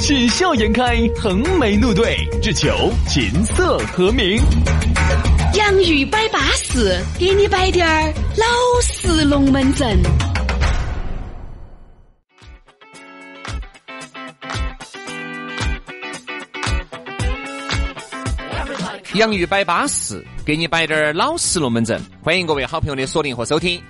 喜笑颜开，横眉怒对，只求琴瑟和鸣。洋芋摆巴士，给你摆点儿老式龙门阵。洋芋摆巴士，给你摆点儿老式龙门阵。欢迎各位好朋友的锁定和收听。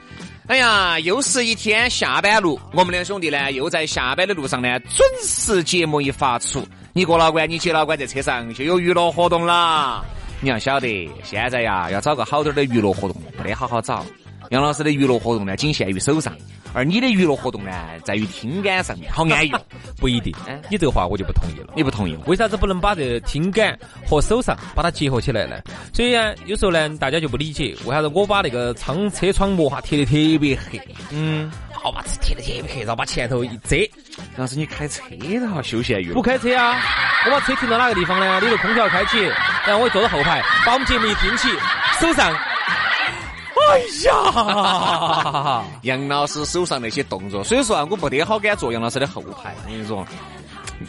哎呀，又是一天下班路，我们两兄弟呢又在下班的路上呢，准时节目一发出，你哥老倌，你姐老倌，在车上就有娱乐活动啦。你要晓得，现在呀要找个好点的娱乐活动，不得好好找。杨老师的娱乐活动呢，仅限于手上。而你的娱乐活动呢，在于听感上面，好安逸。不一定，你这个话我就不同意了。你不同意？为啥子不能把这听感和手上把它结合起来呢？所以呢，有时候呢，大家就不理解，为啥子我把那个窗车窗膜哈贴的特别黑？嗯，好把贴的特别黑，然后把前头一遮。但是你开车的哈，休闲娱乐。不开车啊，我把车停到哪个地方呢？里头空调开启，然后我坐到后排，把我们节目一听起，手上。哎呀，杨老师手上那些动作，所以说啊，我不得好敢坐杨老师的后排。我跟你说，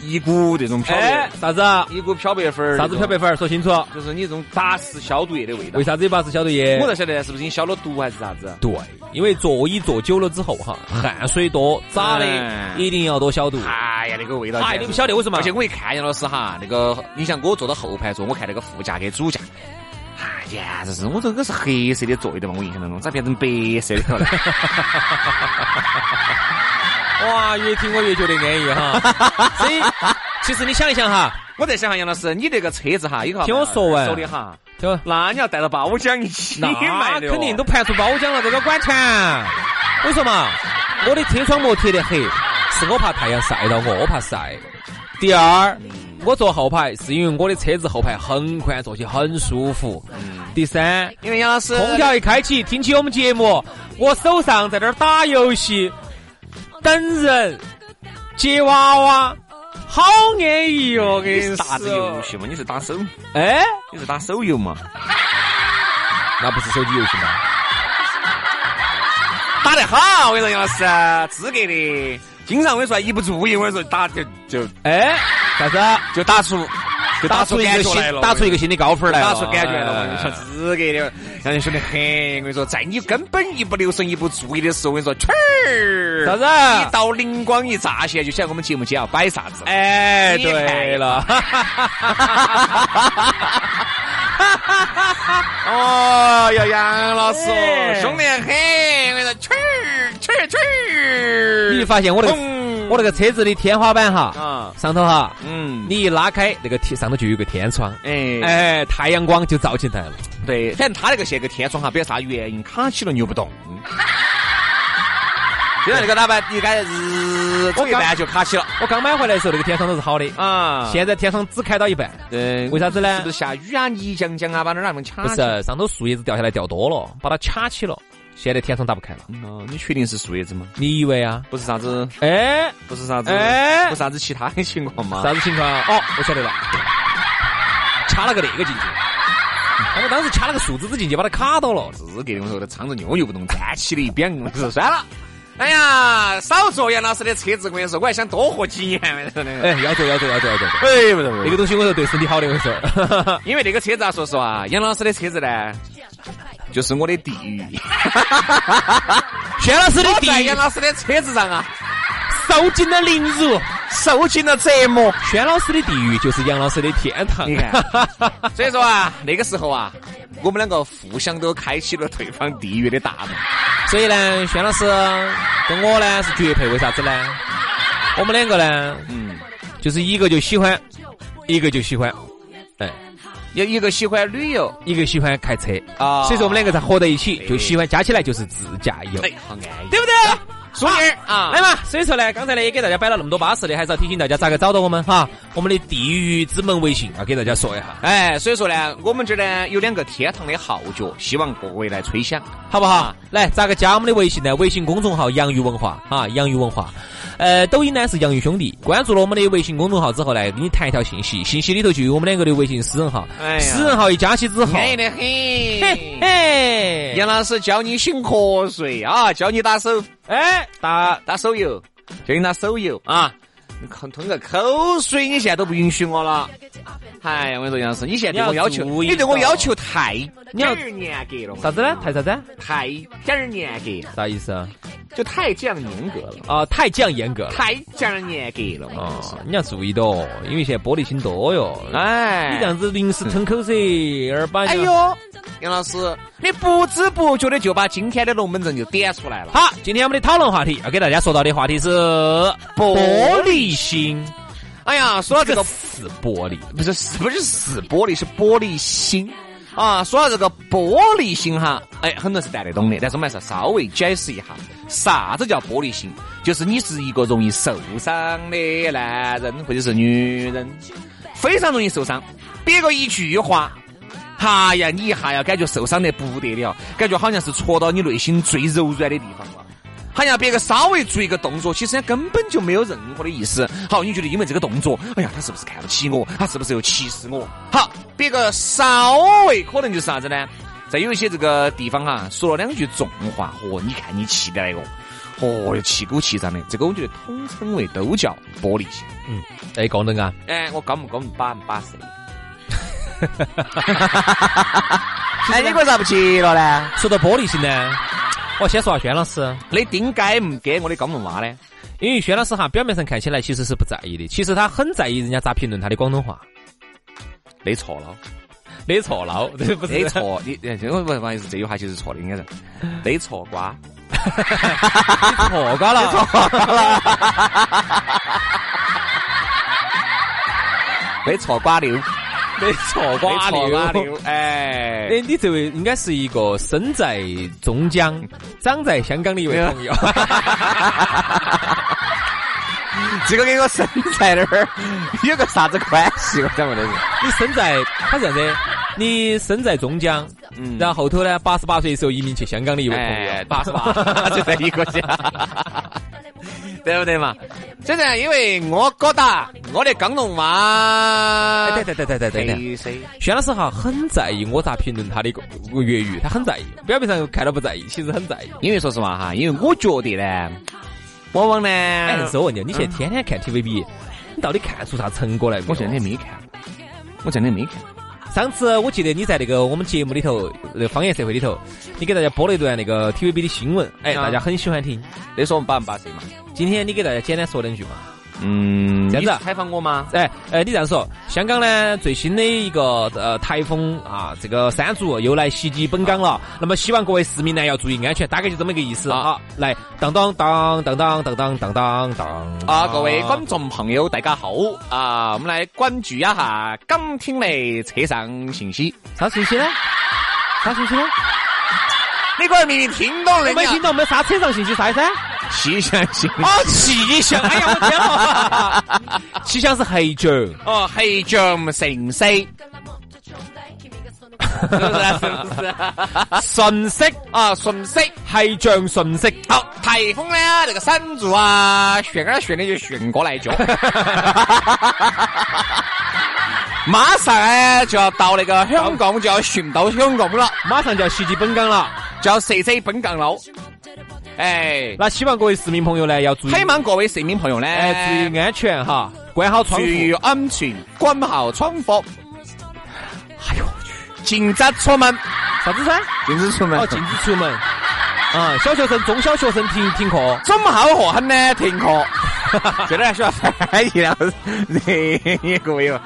一股这种漂白，啥子？一股漂白粉儿啥子漂白粉儿说清楚。就是你这种杂式消毒液的味道。为啥子有杂式消毒液？我才晓得是不是你消了毒还是啥子？对，因为座椅坐久了之后哈，汗水多，咋的？一定要多消毒。哎呀，那个味道。哎，你不晓得为什么？而且我一看杨老师哈，那个你像我坐到后排坐，我看那个副驾跟主驾。简直是，我这个是黑色的座椅的嘛，我印象当中咋变成白色的了？哇，越听我越觉得安逸哈。所以，其实你想一想哈，我在想哈，杨老师，你这个车子哈，以后听我说完说的哈，听那你要带到包浆一起肯定都盘出包浆了，这个管钱。我说嘛，我的车窗膜贴的黑，是我怕太阳晒到我，我怕晒。第二。我坐后排是因为我的车子后排很宽，坐起很舒服。嗯第三，因为杨老师空调一开启，听起我们节目，我手上在那儿打游戏，等人接娃娃，好安逸哦！给你啥子游戏嘛？你是打手？哎，你是打手游嘛？那不是手机游戏吗？打得好！我跟你说，杨老师资格的，经常我跟你说一不注意，我跟你说打就就哎。啥子？就打出，就打出一个新，打出一个新的高分来，打出感觉了。你说，资格的，让人兄弟很。我跟你说，在你根本一不留神、一不注意的时候，我跟你说，去儿，啥子？一道灵光一乍现，就晓得我们节目间要摆啥子。哎，对了。哦要，杨老师，凶得很。我跟你说，去儿，去儿，去儿。你发现我的？我那个车子的天花板哈，啊，上头哈，嗯，你一拉开那个天上头就有个天窗，哎哎，太阳光就照进来了。对，反正他那个现个天窗哈，不晓得啥原因卡起了，扭不动。就像那个喇叭你该日走一半就卡起了。我刚买回来的时候，那个天窗都是好的啊，现在天窗只开到一半。对，为啥子呢？是不是下雨啊，泥浆浆啊，把那儿那么卡？不是，上头树叶子掉下来掉多了，把它卡起了。现在天窗打不开了。哦，你确定是树叶子吗？你以为啊？不是啥子？哎，不是啥子？哎，不是啥子其他的情况吗？啥子情况？哦，我晓得了，掐了个那个进去。他们当时掐了个树枝子进去，把它卡到了。是给的，我说的撑着扭扭不动，站起的一边。我说算了。哎呀，少坐杨老师的车子，我跟你说，我还想多活几年。哎，要坐要坐要坐要坐。哎，不是不是，那个东西我说对身体好的，我说。因为那个车子啊，说实话，杨老师的车子呢。就是我的地狱，轩老师的地狱，杨老师的车子上啊，受尽了凌辱，受尽了折磨。轩老师的地狱就是杨老师的天堂。你看，所以说啊，那个时候啊，我们两个互相都开启了对方地狱的大门。所以呢，轩老师跟我呢是绝配，为啥子呢？我们两个呢，嗯，就是一个就喜欢，一个就喜欢，哎。有一个喜欢旅游，一个喜欢开车啊，所以说我们两个才合在一起，就喜欢加起来就是自驾游，哎，好安逸，对不对？淑妮儿啊，来嘛，所以说呢，刚才呢也给大家摆了那么多巴适的，还是要提醒大家咋个找到我们哈。我们的地狱之门微信要给大家说一下，哎，所以说呢，我们这呢有两个天堂的号角，希望各位来吹响。好不好？来，咋个加我们的微信呢？微信公众号“洋芋文化”啊，洋芋文化。呃，抖音呢是洋芋兄弟。关注了我们的微信公众号之后呢，给你弹一条信息，信息里头就有我们两个的微信私人号。哎呀私人号一加起之后，安逸的很。嘿嘿，杨老师教你醒瞌睡啊，教你打手，哎，打打手游，教你打手游啊。你吞吞个口水，你现在都不允许我了。哎，我跟你说，杨老师，你现在对我要求，你要注意你对我要求太你要点儿严格了，啥子呢？太啥子？太点儿严格，啥意思啊？就太这样严格了，啊，太降严格了。太这样严格了。哦，你要注意的哦，因为现在玻璃心多哟。哎，你这样子临时吞口水，二把哎呦，杨老师，你不知不觉的就把今天的龙门阵就点出来了。好，今天我们的讨论话题要给大家说到的话题是玻璃心。哎呀，说到这个是玻璃，不是是不是是玻璃，是玻璃心啊。说到这个玻璃心哈，哎，很多人是带得懂的，但是我们还是要稍微解释一下，啥子叫玻璃心？就是你是一个容易受伤的男人或者是女人，非常容易受伤，别个一句话。哎呀，你一下要感觉受伤得不得了，感觉好像是戳到你内心最柔软的地方了。好像别个稍微做一个动作，其实根本就没有任何的意思。好，你觉得因为这个动作，哎呀，他是不是看不起我？他是不是又歧视我？好，别个稍微可能就是啥子呢？在有一些这个地方哈，说了两句重话，哦，你看你气的那个，哦，又气鼓气胀的，这个我觉得统称为都叫玻璃心。嗯哎，高能啊，哎，我高不高巴不巴适？哎，你为啥不接了呢？说到玻璃心呢，我先说下轩老师，你顶该唔给我的高门娃呢？因为轩老师哈表面上看起来其实是不在意的，其实他很在意人家咋评论他的广东话。你错了。你错了，这不你错，你这个不不好意思，这句话就是错的，应该是你错瓜，错瓜了，你错瓜溜，你错瓜你错瓜溜。溜，哎，哎，你这位应该是一个生在中江、长在香港的一位朋友。这个跟我生在那儿有个啥子关系？我想问的是，你生在他这样子，你生在中江，嗯然后后头呢，八十八岁的时候移民去香港的一位朋哎友，，八十八，就在一个家，对不对嘛？真的，因为我觉得我的广东话，哎，对对对对对对对。对噻，轩老师哈很在意我咋评论他的个粤语，他很在意，表面上看到不在意，其实很在意。因为说实话哈，因为我觉得呢，往往呢，哎，但是我问你，你现在天天看 TVB，你到底看出啥成果来没有？我这两天没看，我这两天没看。上次我记得你在那个我们节目里头，那个方言社会里头，你给大家播了一段那个 TVB 的新闻，哎，啊大家很喜欢听。那是我们八不八岁嘛？今天你给大家简单说两句嘛。嗯，这样子采访我吗？哎，呃，你这样说，香港呢最新的一个呃台风啊，这个山竹又来袭击本港了。那么希望各位市民呢要注意安全，大概就这么个意思啊啊。来，当当当当当当当当当当啊，各位观众朋友，大家好啊！我们来关注一下港听的车上信息。啥信息呢？啥信息呢？你个人明明听懂了，我没听懂，没啥车上信息啥意思啊？气象气象，哎呀，我天了！气象是黑九，哦，黑象城市，是不是？是不是？啊，瞬息。黑象瞬息。好，台风呢，那个山竹啊，旋啊旋的就旋过来就，马上呢就要到那个香港，就要旋到香港了，马上就要袭击本港了，就要射死本港了。哎，那希望各位市民朋友呢要注意，希望各位市民朋友呢，哎，注意安全哈，关好窗户。注意安全，关好窗户。哎呦我去！禁止出门，啥子噻？禁止出门哦，禁止出门。啊，小学生、中小学生停停课。这么好何很呢？停课。这点还需要翻译了，这各位哦。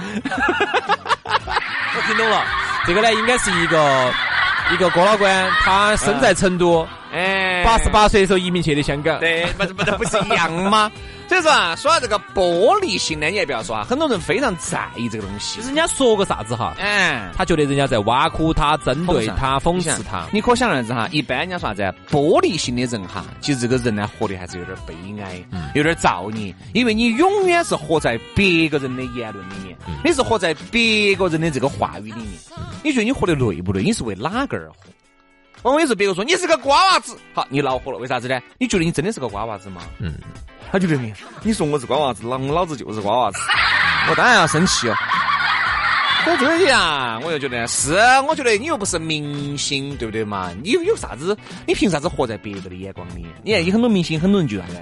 我听懂了，这个呢应该是一个一个郭老倌，他身在成都，哎，八十八岁的时候移民去的香港。对，不是不是不是一样吗？所以说啊，说到这个玻璃心呢，你也不要说啊，很多人非常在意这个东西就。是人家说个啥子哈，哎，他觉得人家在挖苦他、针对他、讽刺他。你可想而知哈，一般人家说啥子啊玻璃心的人哈，其实这个人呢，活得还是有点悲哀，有点造孽，因为你永远是活在别个人的言论里面，你是活在别个人的这个话语里面。你觉得你活得累不累？你是为哪个而活？往往有时候别个说你是个瓜娃子，好，你恼火了，为啥子呢？你觉得你真的是个瓜娃子吗？嗯，他觉得你，你说我是瓜娃子，老老子就是瓜娃子，我当然要生气哦。我这些啊，我又觉得是，我觉得你又不是明星，对不对嘛？你有有啥子？你凭啥子活在别个的眼光里？你看，有很多明星，很多人就啥子？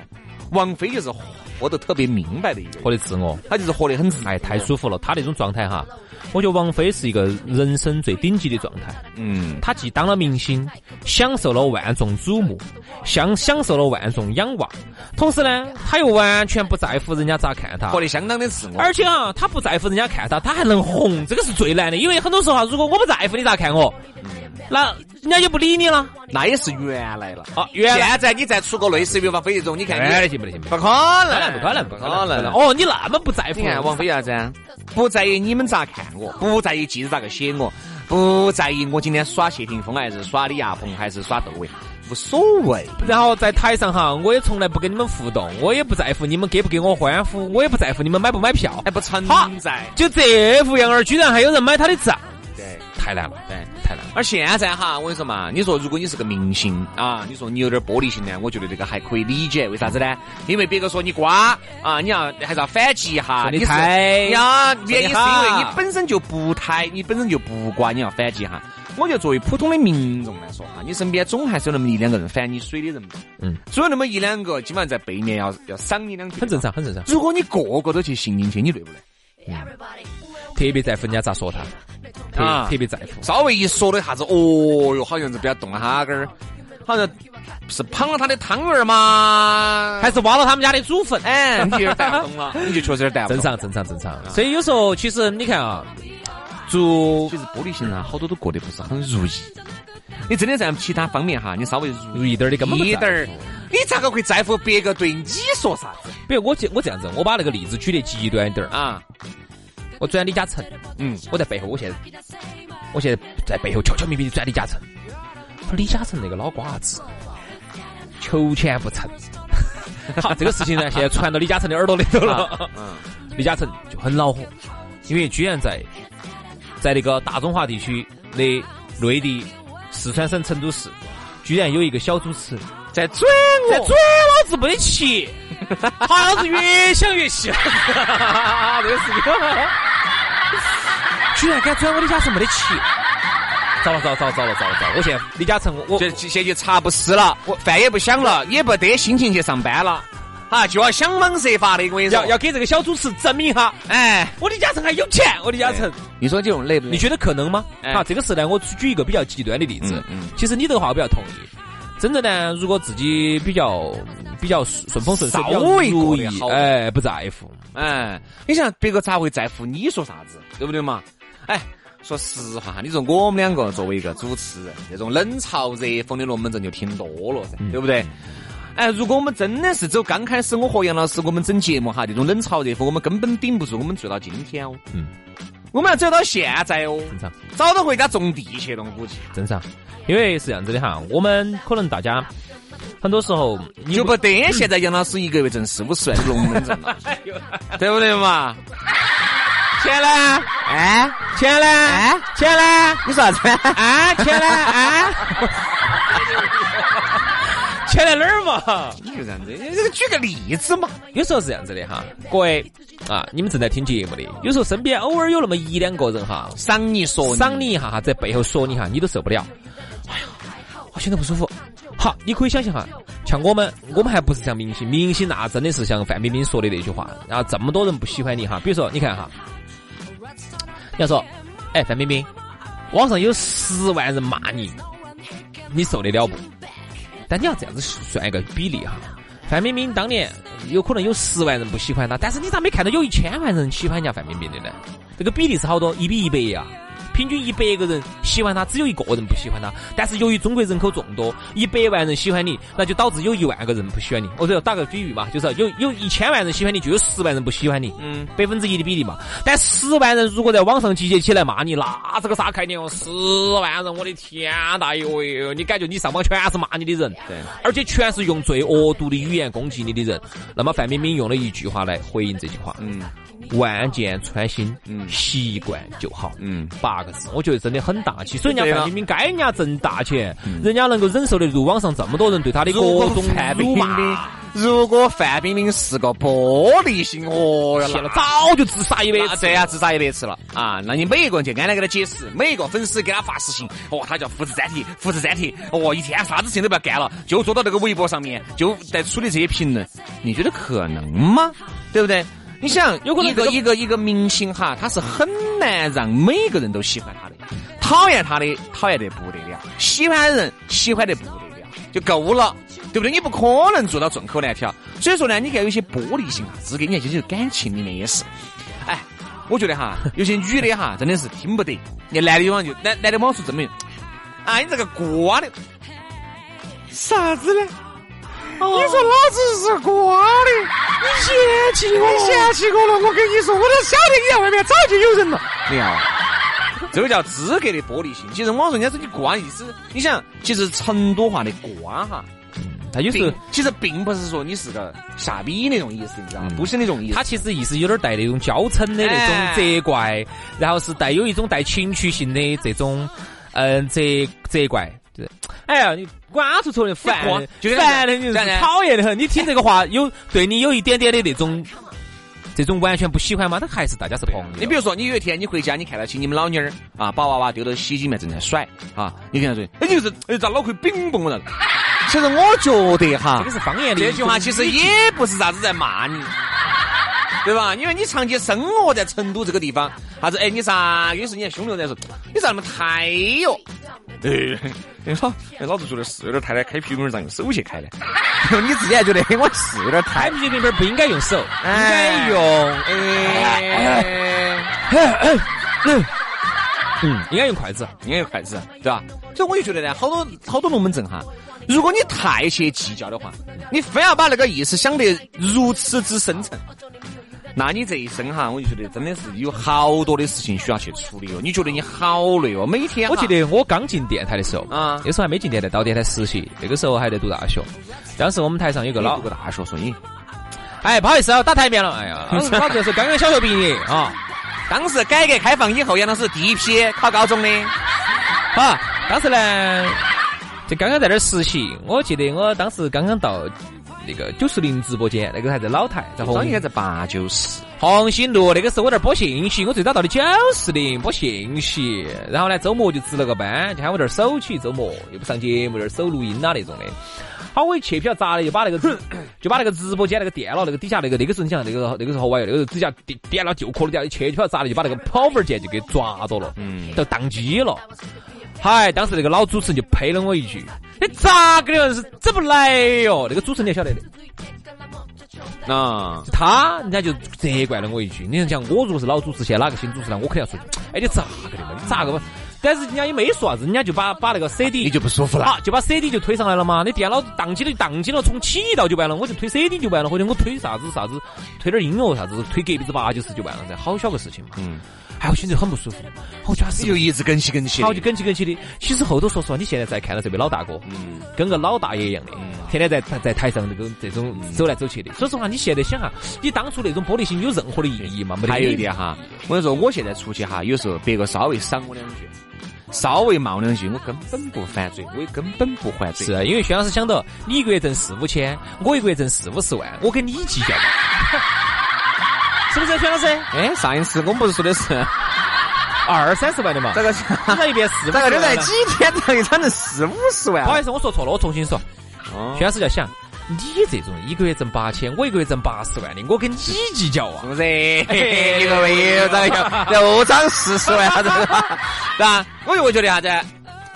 王菲就是活得特别明白的一个，活得自我，她就是活得很自哎，太舒服了。她那种状态哈，我觉得王菲是一个人生最顶级的状态。嗯，她既当了明星，享受了万众瞩目，享享受了万众仰望，同时呢，她又完全不在乎人家咋看她。活得相当的自我。而且啊，她不在乎人家看她，她还能红，这个是最难的。因为很多时候啊，如果我不在乎你咋看我，那人家就不理你了。那也是原来了。啊，原来现在你再出个类似于王菲这种，你看你原来行不得行不可能，不可能，不不可能。哦，你那么不在乎？你看王菲啥子啊？不在意你们咋看我，不在意记者咋个写我，不在意我今天耍谢霆锋还是耍李亚鹏还是耍窦唯，无所谓。然后在台上哈，我也从来不跟你们互动，我也不在乎你们给不给我欢呼，我也不在乎你们买不买票，还不存在。就这副样儿，居然还有人买他的账，对，太难了，对。太难了。而现在哈，我跟你说嘛，你说如果你是个明星啊，你说你有点玻璃心呢，我觉得这个还可以理解。为啥子呢？因为别个说你瓜啊，你要还是要反击一下。你是抬呀，原因是因为你本身就不太，你本身就不瓜，你要反击一下。我觉得作为普通的民众来说哈，你身边总还是有那么一两个人反你水的人嘛。嗯，总有那么一两个，基本上在背面要要赏你两句。很正常，很正常。如果你个个都去信进去，你累不累？特别在乎人家咋说他，特啊特别在乎。稍微一说的啥子，哦哟，好像是不要动了哈根儿，好像是捧了他的汤圆儿吗，还是挖了他们家的祖坟，哎，你就带不动了，你就确实有点带不动。正常，正常，正常。所以有时候其实你看啊，做其实玻璃心啊，好多都过得不是很如意。你真的在其他方面哈，你稍微如如意点儿的根本一点儿，你咋个会在乎别个对你说啥子比如我这我这样子，我把那个例子举得极端一点儿啊，啊？我转李嘉诚，嗯，我在背后，我现在我现在在背后悄悄咪咪的转李嘉诚。说李嘉诚那个老瓜子，求钱不成。好，这个事情呢，现在传到李嘉诚的耳朵里头了。嗯，李嘉诚就很恼火，因为居然在在那个大中华地区的内地四川省成都市，居然有一个小主持在转我，在转老子没得气，好像是越想越气。这个事情，居然敢转我李嘉诚没得钱，糟了糟了糟了糟了糟了糟了！我现在李嘉诚，我现在就茶不思了，我饭也不想了，也不得心情去上班了，啊，就要想方设法的，我跟你说，要要给这个小主持证明一下，哎，我李嘉诚还有钱，我李嘉诚。你说这种累不累？你觉得可能吗？哎好，这个事呢，我举一个比较极端的例子。嗯嗯其实你这个话我比较同意。真正呢，如果自己比较比较顺风顺水，稍微如意过得好，哎，不在乎。哎，你想别个咋会在乎你说啥子，对不对嘛？哎，说实话，你说我们两个作为一个主持人，这种冷嘲热讽的龙门阵就听多了噻，对不对？哎，如果我们真的是走刚开始我和杨老师我们整节目哈，这种冷嘲热讽，我们根本顶不住，我们做到今天哦。嗯，我们要走到现在哦，正常早都回家种地去了，我估计。正常，因为是这样子的哈，我们可能大家很多时候就不得现在杨老师一个月挣四五十万的龙门阵了，对不对嘛？钱呢？哎，钱呢？哎，钱呢？你说啥子？啊，钱呢？啊，钱在哪儿嘛？你就这样子，你这个举个例子嘛。有时候是这样子的哈，各位啊，你们正在听节目的，有时候身边偶尔有那么一两个人哈，赏你说赏你一下哈，在背后说你哈，你都受不了。哎呀，我现在不舒服。好，你可以想象哈，像我们，我们还不是像明星，明星那真的是像范冰冰说的那句话，然后这么多人不喜欢你哈。比如说，你看哈，你要说，哎，范冰冰，网上有十万人骂你，你受得了不？但你要这样子算一个比例哈，范冰冰当年有可能有十万人不喜欢她，但是你咋没看到有一千万人喜欢人家范冰冰的呢？这个比例是好多？一比一百呀，平均一百个人喜欢他，只有一个人不喜欢他。但是由于中国人口众多，一百万人喜欢你，那就导致有一万个人不喜欢你。我这打个比喻嘛，就是有有一千万人喜欢你，就有十万人不喜欢你，嗯，百分之一的比例嘛。但十万人如果在网上集结起来骂你，那这个啥概念哦？十万人，我的天大哟哟！你感觉你上网全是骂你的人，对，而且全是用最恶毒的语言攻击你的人。那么范冰冰用了一句话来回应这句话，嗯。万箭穿心，嗯，习惯就好，嗯，八个字，我觉得真的很大气。所以人家范冰冰该人家挣大钱，人家能够忍受得住网上这么多人对她的各种辱骂。如果范冰冰是个玻璃心，哦哟，了，早就自杀一百次，这样自杀一百次了啊！那你每一个人就安来给他解释，每一个粉丝给他发私信，哦，他叫复制粘贴，复制粘贴，哦，一天啥子事情都不要干了，就坐到那个微博上面，就在处理这些评论，你觉得可能吗？对不对？你想，有可能一个一个一个明星哈，他是很难让每个人都喜欢他的，讨厌他的讨厌得不得了，喜欢的人喜欢得不得了，就够了，对不对？你不可能做到众口难调。所以说呢，你看有些玻璃心啊，资格，你看就是感情里面也是。哎，我觉得哈，有些女的哈，真的是听不得。你男的往就男男的往说证明，啊，你这个瓜的，啥子呢？你说老子是瓜的，你嫌弃我，你嫌弃我了。我跟你说，我都晓得你在外面早就有人了。你看，这个叫资格的玻璃心。其实网上人家说你瓜意思，你想，其实成都话的瓜哈，他有时候其实并不是说你是个下逼那种意思，你知道吗？不是那种意思。他其实意思有点带那种娇嗔的那种责怪，然后是带有一种带情趣性的这种嗯责责怪。对，哎呀，你瓜出出的烦，烦的你讨厌的很。你听这个话，有对你有一点点的那种，这种完全不喜欢吗？他还是大家是朋友。你比如说，你有一天你回家，你看到起你们老妞儿啊，把娃娃丢到洗衣机里面正在甩啊，你跟他说，哎，就是哎，咋脑壳冰崩了？其实我觉得哈，这个是方言的。这句话其实也不是啥子在骂你，对吧？因为你长期生活在成都这个地方，啥子？哎，你啥？有时你兄弟在说，你咋那么太哟？哎，你说，哎，老子觉得是有点太了，开啤酒瓶咋用手去开的？你自己还觉得，我是有点太。开啤酒瓶不应该用手，应该用，哎，嗯，应该用筷子，应该用筷子，对吧？所以我就觉得呢，好多好多龙门阵哈，如果你太去计较的话，你非要把那个意思想得如此之深沉。那你这一生哈，我就觉得真的是有好多的事情需要去处理哦。你觉得你好累哦，每天。我记得我刚进电台的时候啊，那时候还没进电台，到电台实习，那个时候还在读大学。当时我们台上有个老读个大学，说你，哎，不好意思啊，打台面了。哎呀，老子是刚刚小学毕业啊。当时改革开放以后，杨老师第一批考高中的。啊，当时呢，就刚刚在那儿实习。我记得我当时刚刚到。那个九四零直播间，那个还在老台，在红应该在八九四红星路。那个时候我在播信息，我最早到的九四零播信息，然后呢周末就值了个班，就喊我这儿守起周末，又不上节目，这儿守录音啊那种的。好，我一去，票砸了，就把那个 就把那个直播间那个电脑那个底下那个那个时候你想那个那个时候好玩那个时候底下电电脑就壳掉，一去就票砸了，就把那个跑分键就给抓着了，嗯，都宕机了。嗨，当时那个老主持人就呸了我一句：“你 咋个的？是怎么来哟？”那个主持人你晓得的。啊，他人家就责怪了我一句：“你讲我如果是老主持，现在哪个新主持人，我肯定要说，哎，你咋个的嘛？你咋个嘛？”但是人家也没说啥子，人家就把把那个 CD，你就不舒服了，就把 CD 就推上来了嘛。你电脑宕机了，宕机了，从起一道就完了，我就推 CD 就完了，或者我推啥子啥子，推点音乐啥子，推隔壁子八九十就完了噻，好小个事情嘛。嗯。哎，我心里很不舒服，我觉得是又一直跟起跟起，好就跟起跟起的。其实后头说实话，你现在再看到这位老大哥，嗯，跟个老大爷一样的，天天在在台上这个这种走来走去的。说实话，你现在想哈，你当初那种玻璃心有任何的意义吗？没得。还有一点哈，我跟你说，我现在出去哈，有时候别个稍微赏我两句，稍微骂我两句，我根本不反嘴，我也根本不还嘴。是啊，因为薛老师想到你一个月挣四五千，我一个月挣四五十万，我跟你计较，是不是薛老师？哎，上一次我们不是说的是。二三十万的嘛，这个这一遍四，这个就在几天可以涨成四五十万。不好意思，我说错了，我重新说。薛老师要想，你这种一个月挣八千，我一个月挣八十万的，我跟你计较啊？是不是？一个月又涨又涨四十万，是吧？我就会觉得啥子？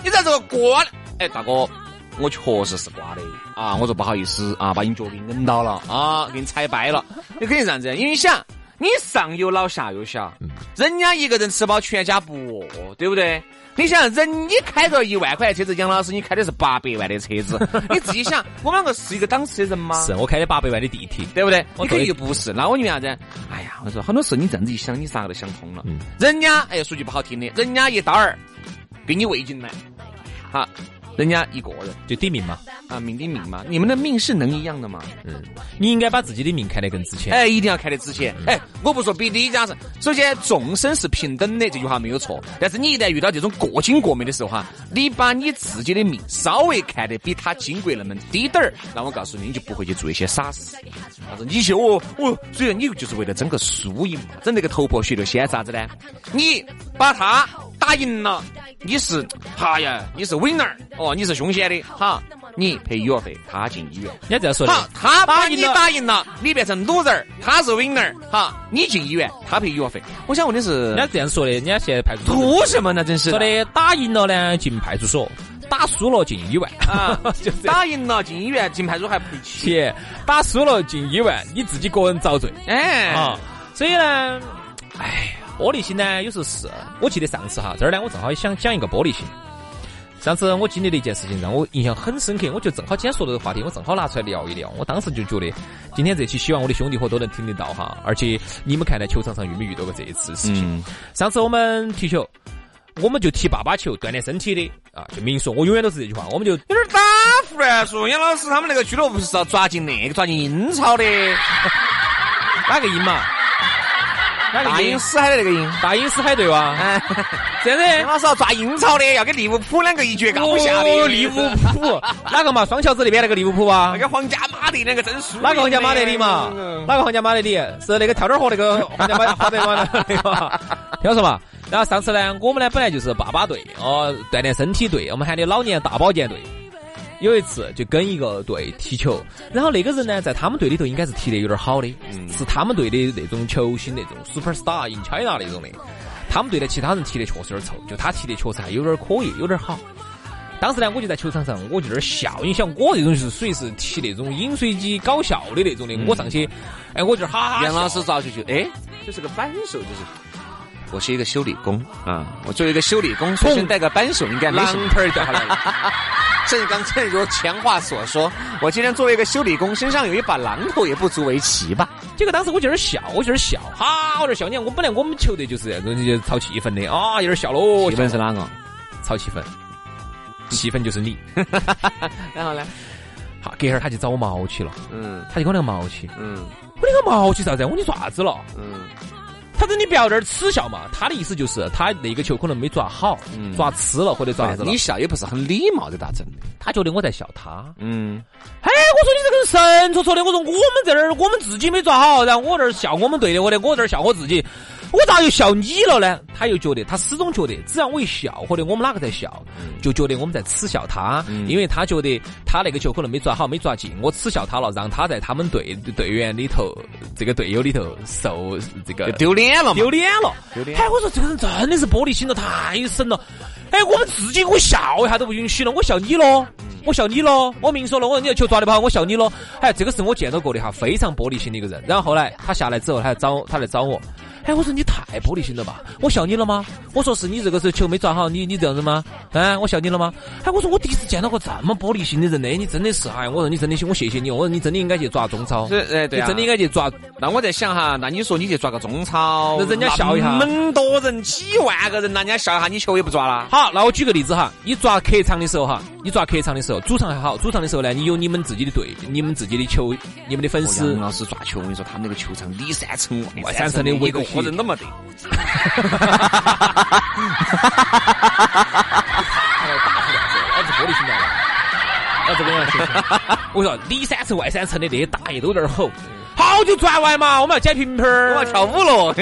你在这个瓜，哎，大哥，我确实是瓜的啊！我说不好意思啊，把你脚给摁到了啊，给你踩掰了。你肯定这样子，因为你想。你上有老下有小，人家一个人吃饱全家不饿，对不对？你想，人你开个一万块车子，杨老师你开的是八百万的车子，你自己想，我们两个是一个档次的人吗？是我开的八百万的地铁，对不对？你肯定又不是，那我你为啥子？哎呀，我说很多事你这样子一想，你啥个都想通了。人家哎，说句不好听的，人家一刀儿给你喂进来，好。人家一个人就抵命嘛，啊，命抵命嘛，你们的命是能一样的嘛？嗯，你应该把自己的命看得更值钱。哎，一定要看得值钱。哎，我不说比你家子，首先众生是平等的，这句话没有错。但是你一旦遇到这种过斤过命的时候哈，你把你自己的命稍微看得比他金贵那么低点儿，那我告诉你，你就不会去做一些傻事。啥子？你去我我，主要你就是为了争个输赢嘛，争那个头破血流，想啥子呢？你把他。打赢了你是他呀你是 winner 哦你是凶险的哈你赔医药费他进医院人家这样说的好他把你打赢了你变成 loser 他是 winner 哈你进医院他赔医药费我想问的是人家这样说的人家现在派出所图什么呢？真是说的打赢了呢进派出所打输了进医院啊打赢了进医院进派出所还不赔钱打输了进医院你自己个人遭罪哎啊所以呢哎玻璃心呢有时候是我记得上次哈这儿呢我正好也想讲一个玻璃心上次我经历的一件事情让我印象很深刻我就正好今天说这个话题我正好拿出来聊一聊我当时就觉得今天这期希望我的兄弟伙都能听得到哈而且你们看在球场上有没有遇到过这一次事情。上次我们踢球我们就踢爸爸球锻炼身体的啊就明说我永远都是这句话我们就有点打胡说杨老师他们那个俱乐部是要抓进那个抓进英超的。哪个英嘛。大个英死海的那个英，大英死海队哇？哎，真的，老师要抓英超的，要跟利物浦两个一决高下。利物浦哪个嘛？双桥子那边那个利物浦啊？那个皇家马德里那个真输。哪个皇家马德里嘛？哪个皇家马德里？是那个跳跳儿河那个皇家马德马那个听我说嘛。然后上次呢，我们呢本来就是爸爸队哦，锻炼身体队，我们喊的老年大保健队。有一次就跟一个队踢球，然后那个人呢，在他们队里头应该是踢得有点好的，是他们队的那种球星那种 super star、in china 那种的。他们队的其他人踢得确实有点臭，就他踢得确实还有点可以，有点好。当时呢，我就在球场上，我就在笑。你想我这种是属于是踢那种饮水机搞笑的那种的，我上去，哎，我就哈哈。杨老师抓就去哎，这是个扳手，就是。我是一个修理工啊我作为一个修理工出身带个扳手应该没心头了。正刚正如前话所说我今天作为一个修理工身上有一把榔头也不足为奇吧。这个当时我就是笑我就是笑哈我就笑你我本来我们球队就是那种就是炒气氛的啊有点笑喽气氛是哪个？炒气氛气氛就是你。然后呢？好隔会儿他就找我毛去了。嗯。他就跟我那个毛去嗯。我那个毛去啥子？我你爪子了。嗯。他说你不要这儿耻笑嘛他的意思就是他那个球可能没抓好嗯。抓痴了或者抓子你笑也不是很礼貌的咋整的他觉得我在笑他嗯。嘿我说你这个神戳戳的我说我们这儿我们自己没抓好然后我这儿笑我们队的我的我这儿笑我自己。我咋又笑你了呢？他又觉得，他始终觉得，只要我一笑，或者我们哪个在笑，就觉得我们在耻笑他，因为他觉得他那个球可能没抓好，没抓进，我耻笑他了，让他在他们队队员里头，这个队友里头受这个丢脸了，丢脸了，丢脸。哎，我说这个人真的是玻璃心的太深了。哎，我们自己我笑一下都不允许了，我笑你喽，我笑你咯，我明说了，我说你的球抓的不好，我笑你咯。哎，这个是我见到过的哈，非常玻璃心的一个人。然后后来他下来之后，他来找他来找我。哎我说你太玻璃心了吧？我笑你了吗？我说是你这个时候球没抓好你你这样子吗？嗯我笑你了吗？哎我说我第一次见到过这么玻璃心的人呢你真的是哎我说你真的是我谢谢你我说你真的应该去抓中超对对你真的应该去抓那我在想哈那你说你去抓个中超那人家笑一下门多人几万个人呐人家笑一下你球也不抓了？好那我举个例子哈你抓客场的时候哈你抓客场的时候主场还好主场的时候呢你有你们自己的队你们自己的球你们的粉丝老师抓球我跟你说他们那个球场里三层外三层的围个个我真那么的，哈哈哈哈哈！哈哈哈哈！老子玻璃心了，老子。我说里三层外三层的那些大爷都在那儿吼，好久转弯嘛，我们要捡瓶瓶儿，我们要跳舞了，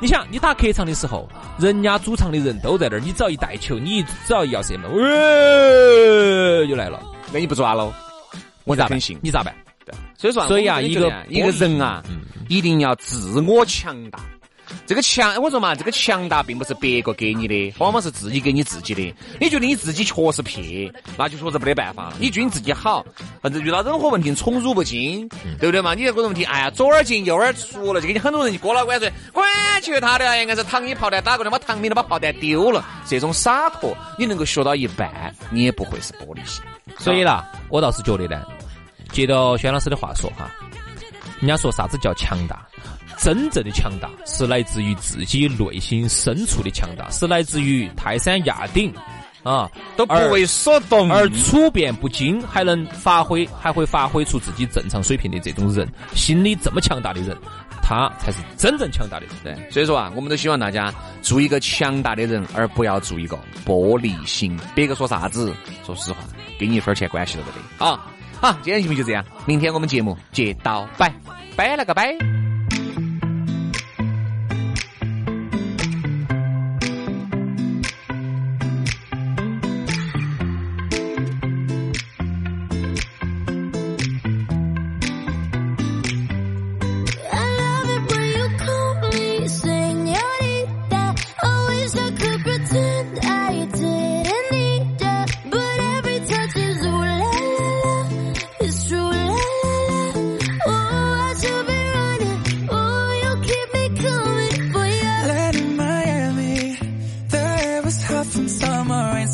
你想，你打客场的时候，人家主场的人都在那儿，你只要一带球，你只要一要射门，呜，就来了。那你不抓了？我咋办？你咋办？所以说啊，所以啊一个一个人啊，一定要自我强大。这个强，我说嘛，这个强大并不是别个给你的，往往是自己给你自己的。你觉得你自己确实撇，那就确实没得办法了。你觉得你自己好，反正遇到任何问题宠辱不惊，对不对嘛？你这个问题，哎呀，左耳进右耳出了，就给你很多人就过老关说，管去他的，应该是糖衣炮弹打过来，把糖饼都把炮弹丢了。这种洒脱，你能够学到一半，你也不会是玻璃心。所以啦，我倒是觉得呢，接着轩老师的话说哈，人家说啥子叫强大？真正的强大是来自于自己内心深处的强大，是来自于泰山压顶啊，都不为所动，而处变不惊，还能发挥，还会发挥出自己正常水平的这种人，心理这么强大的人，他才是真正强大的人。对，所以说啊，我们都希望大家做一个强大的人，而不要做一个玻璃心。别个说啥子，说实话，跟你一分钱关系都没得。啊，好，今天节目就这样，明天我们节目接到摆，拜了个拜。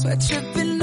We're tripping